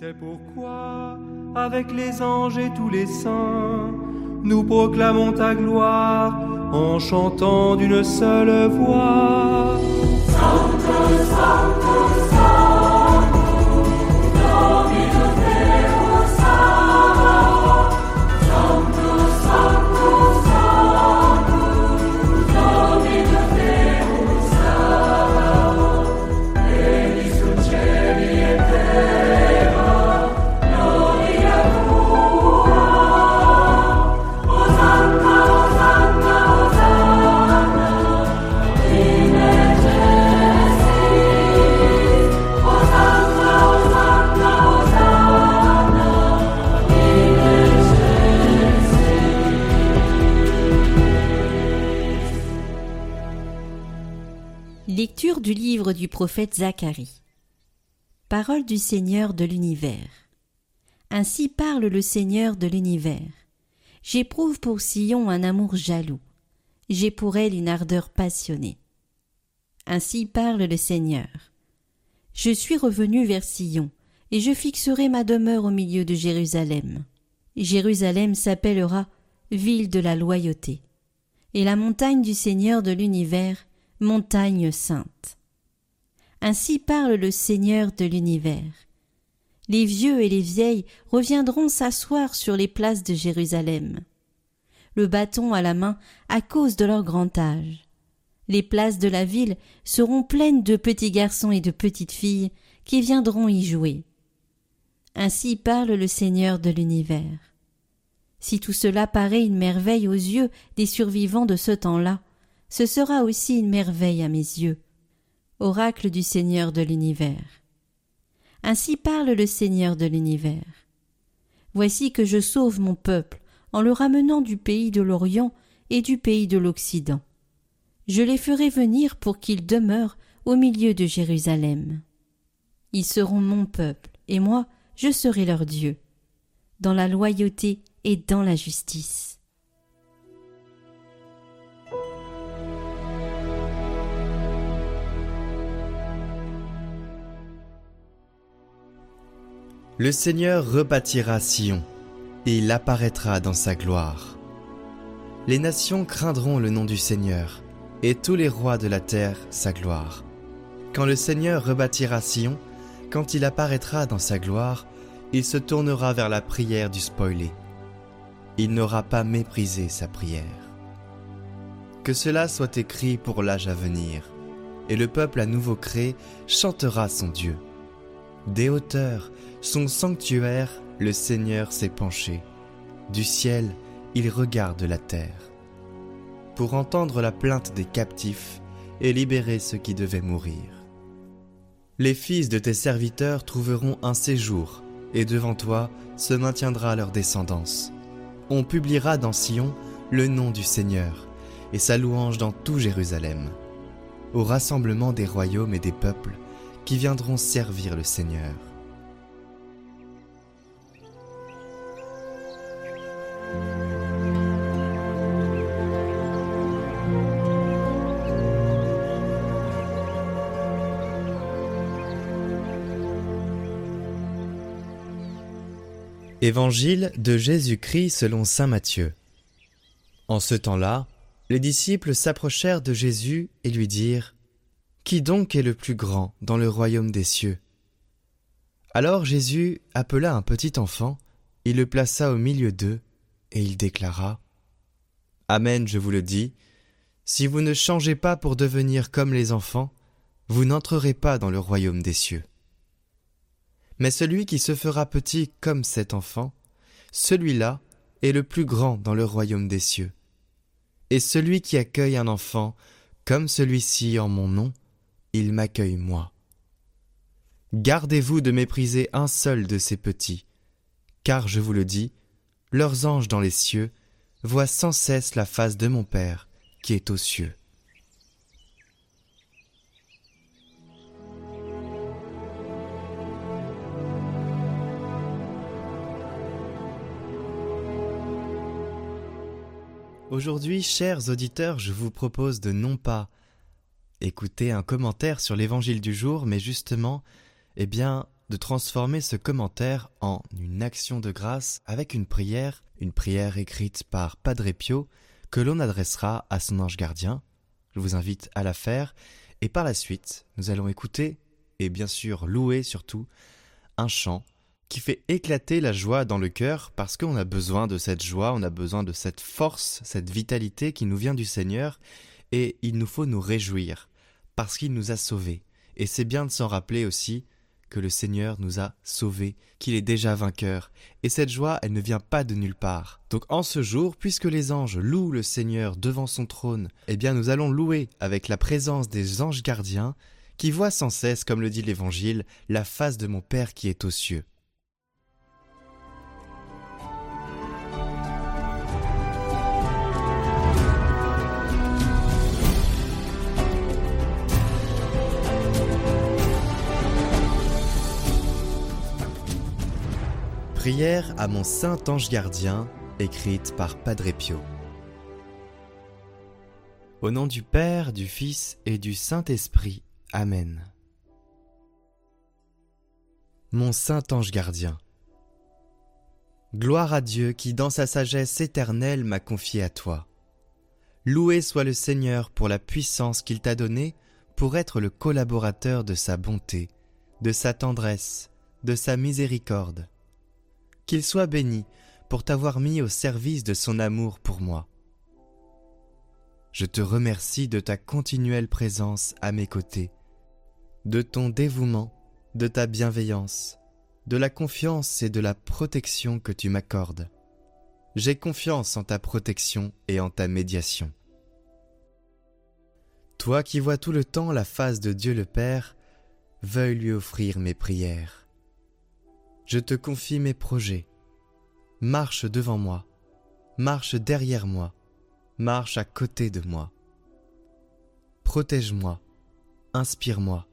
C'est pourquoi, avec les anges et tous les saints, nous proclamons ta gloire en chantant d'une seule voix. Lecture du livre du prophète Zacharie. Parole du Seigneur de l'univers. Ainsi parle le Seigneur de l'univers. J'éprouve pour Sion un amour jaloux. J'ai pour elle une ardeur passionnée. Ainsi parle le Seigneur. Je suis revenu vers Sion, et je fixerai ma demeure au milieu de Jérusalem. Jérusalem s'appellera ville de la loyauté, et la montagne du Seigneur de l'univers montagne sainte. Ainsi parle le Seigneur de l'univers. Les vieux et les vieilles reviendront s'asseoir sur les places de Jérusalem. Le bâton à la main à cause de leur grand âge. Les places de la ville seront pleines de petits garçons et de petites filles qui viendront y jouer. Ainsi parle le Seigneur de l'univers. Si tout cela paraît une merveille aux yeux des survivants de ce temps-là, ce sera aussi une merveille à mes yeux. Oracle du Seigneur de l'univers. Ainsi parle le Seigneur de l'univers. Voici que je sauve mon peuple en le ramenant du pays de l'Orient et du pays de l'Occident. Je les ferai venir pour qu'ils demeurent au milieu de Jérusalem. Ils seront mon peuple, et moi je serai leur Dieu, dans la loyauté et dans la justice. Le Seigneur rebâtira Sion, et il apparaîtra dans sa gloire. Les nations craindront le nom du Seigneur, et tous les rois de la terre sa gloire. Quand le Seigneur rebâtira Sion, quand il apparaîtra dans sa gloire, il se tournera vers la prière du spoilé. Il n'aura pas méprisé sa prière. Que cela soit écrit pour l'âge à venir, et le peuple à nouveau créé chantera son Dieu. Des hauteurs, son sanctuaire, le Seigneur s'est penché. Du ciel, il regarde la terre. Pour entendre la plainte des captifs et libérer ceux qui devaient mourir. Les fils de tes serviteurs trouveront un séjour, et devant toi se maintiendra leur descendance. On publiera dans Sion le nom du Seigneur, et sa louange dans tout Jérusalem, au rassemblement des royaumes et des peuples qui viendront servir le Seigneur. Évangile de Jésus-Christ selon Saint Matthieu. En ce temps-là, les disciples s'approchèrent de Jésus et lui dirent Qui donc est le plus grand dans le royaume des cieux? Alors Jésus appela un petit enfant, il le plaça au milieu d'eux, et il déclara Amen, je vous le dis, si vous ne changez pas pour devenir comme les enfants, vous n'entrerez pas dans le royaume des cieux. Mais celui qui se fera petit comme cet enfant, celui-là est le plus grand dans le royaume des cieux. Et celui qui accueille un enfant comme celui-ci en mon nom, il m'accueille moi. Gardez-vous de mépriser un seul de ces petits, car je vous le dis, leurs anges dans les cieux voient sans cesse la face de mon Père qui est aux cieux. Aujourd'hui, chers auditeurs, je vous propose de non pas écouter un commentaire sur l'évangile du jour, mais justement, eh bien, de transformer ce commentaire en une action de grâce avec une prière, une prière écrite par Padre Pio, que l'on adressera à son ange gardien. Je vous invite à la faire, et par la suite, nous allons écouter, et bien sûr louer surtout, un chant qui fait éclater la joie dans le cœur parce qu'on a besoin de cette joie, on a besoin de cette force, cette vitalité qui nous vient du Seigneur et il nous faut nous réjouir parce qu'il nous a sauvés. Et c'est bien de s'en rappeler aussi que le Seigneur nous a sauvés, qu'il est déjà vainqueur. Et cette joie, elle ne vient pas de nulle part. Donc en ce jour, puisque les anges louent le Seigneur devant son trône, eh bien nous allons louer avec la présence des anges gardiens qui voient sans cesse, comme le dit l'Évangile, la face de mon Père qui est aux cieux. Prière à mon saint ange gardien, écrite par Padre Pio. Au nom du Père, du Fils et du Saint-Esprit. Amen. Mon saint ange gardien. Gloire à Dieu qui, dans sa sagesse éternelle, m'a confié à toi. Loué soit le Seigneur pour la puissance qu'il t'a donnée pour être le collaborateur de sa bonté, de sa tendresse, de sa miséricorde qu'il soit béni pour t'avoir mis au service de son amour pour moi. Je te remercie de ta continuelle présence à mes côtés, de ton dévouement, de ta bienveillance, de la confiance et de la protection que tu m'accordes. J'ai confiance en ta protection et en ta médiation. Toi qui vois tout le temps la face de Dieu le Père, veuille lui offrir mes prières je te confie mes projets. Marche devant moi, marche derrière moi, marche à côté de moi. Protège-moi, inspire-moi,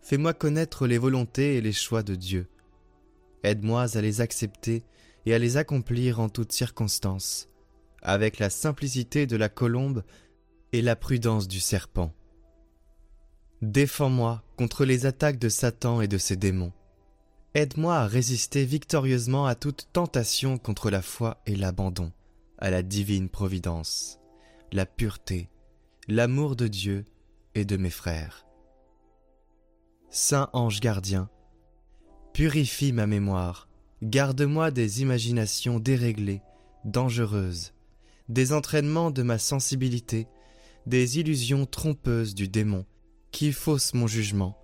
fais-moi connaître les volontés et les choix de Dieu. Aide-moi à les accepter et à les accomplir en toutes circonstances, avec la simplicité de la colombe et la prudence du serpent. Défends-moi contre les attaques de Satan et de ses démons. Aide-moi à résister victorieusement à toute tentation contre la foi et l'abandon, à la divine providence, la pureté, l'amour de Dieu et de mes frères. Saint ange gardien, purifie ma mémoire, garde-moi des imaginations déréglées, dangereuses, des entraînements de ma sensibilité, des illusions trompeuses du démon, qui faussent mon jugement,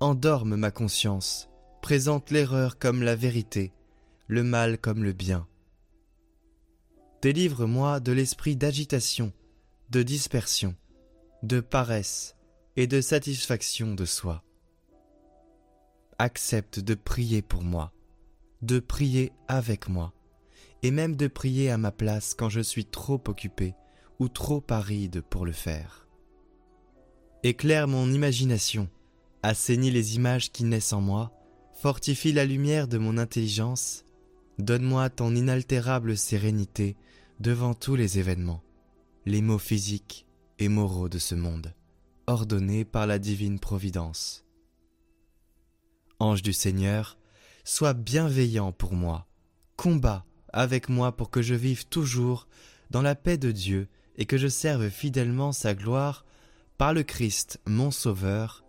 endorment ma conscience, présente l'erreur comme la vérité, le mal comme le bien. Délivre-moi de l'esprit d'agitation, de dispersion, de paresse et de satisfaction de soi. Accepte de prier pour moi, de prier avec moi, et même de prier à ma place quand je suis trop occupé ou trop aride pour le faire. Éclaire mon imagination, assainis les images qui naissent en moi, Fortifie la lumière de mon intelligence, donne-moi ton inaltérable sérénité devant tous les événements, les maux physiques et moraux de ce monde, ordonnés par la divine providence. Ange du Seigneur, sois bienveillant pour moi, combat avec moi pour que je vive toujours dans la paix de Dieu et que je serve fidèlement sa gloire par le Christ mon Sauveur.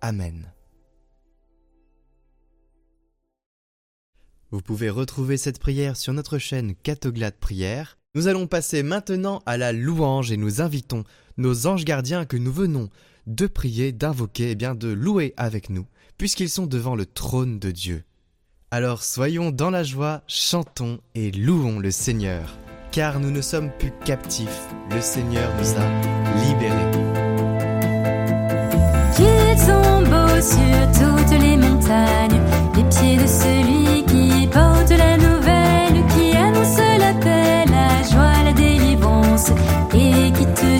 Amen. Vous pouvez retrouver cette prière sur notre chaîne Catoglade Prière. Nous allons passer maintenant à la louange et nous invitons nos anges gardiens que nous venons de prier, d'invoquer, et eh bien de louer avec nous, puisqu'ils sont devant le trône de Dieu. Alors soyons dans la joie, chantons et louons le Seigneur, car nous ne sommes plus captifs, le Seigneur nous a libérés. Sur toutes les montagnes, les pieds et qui te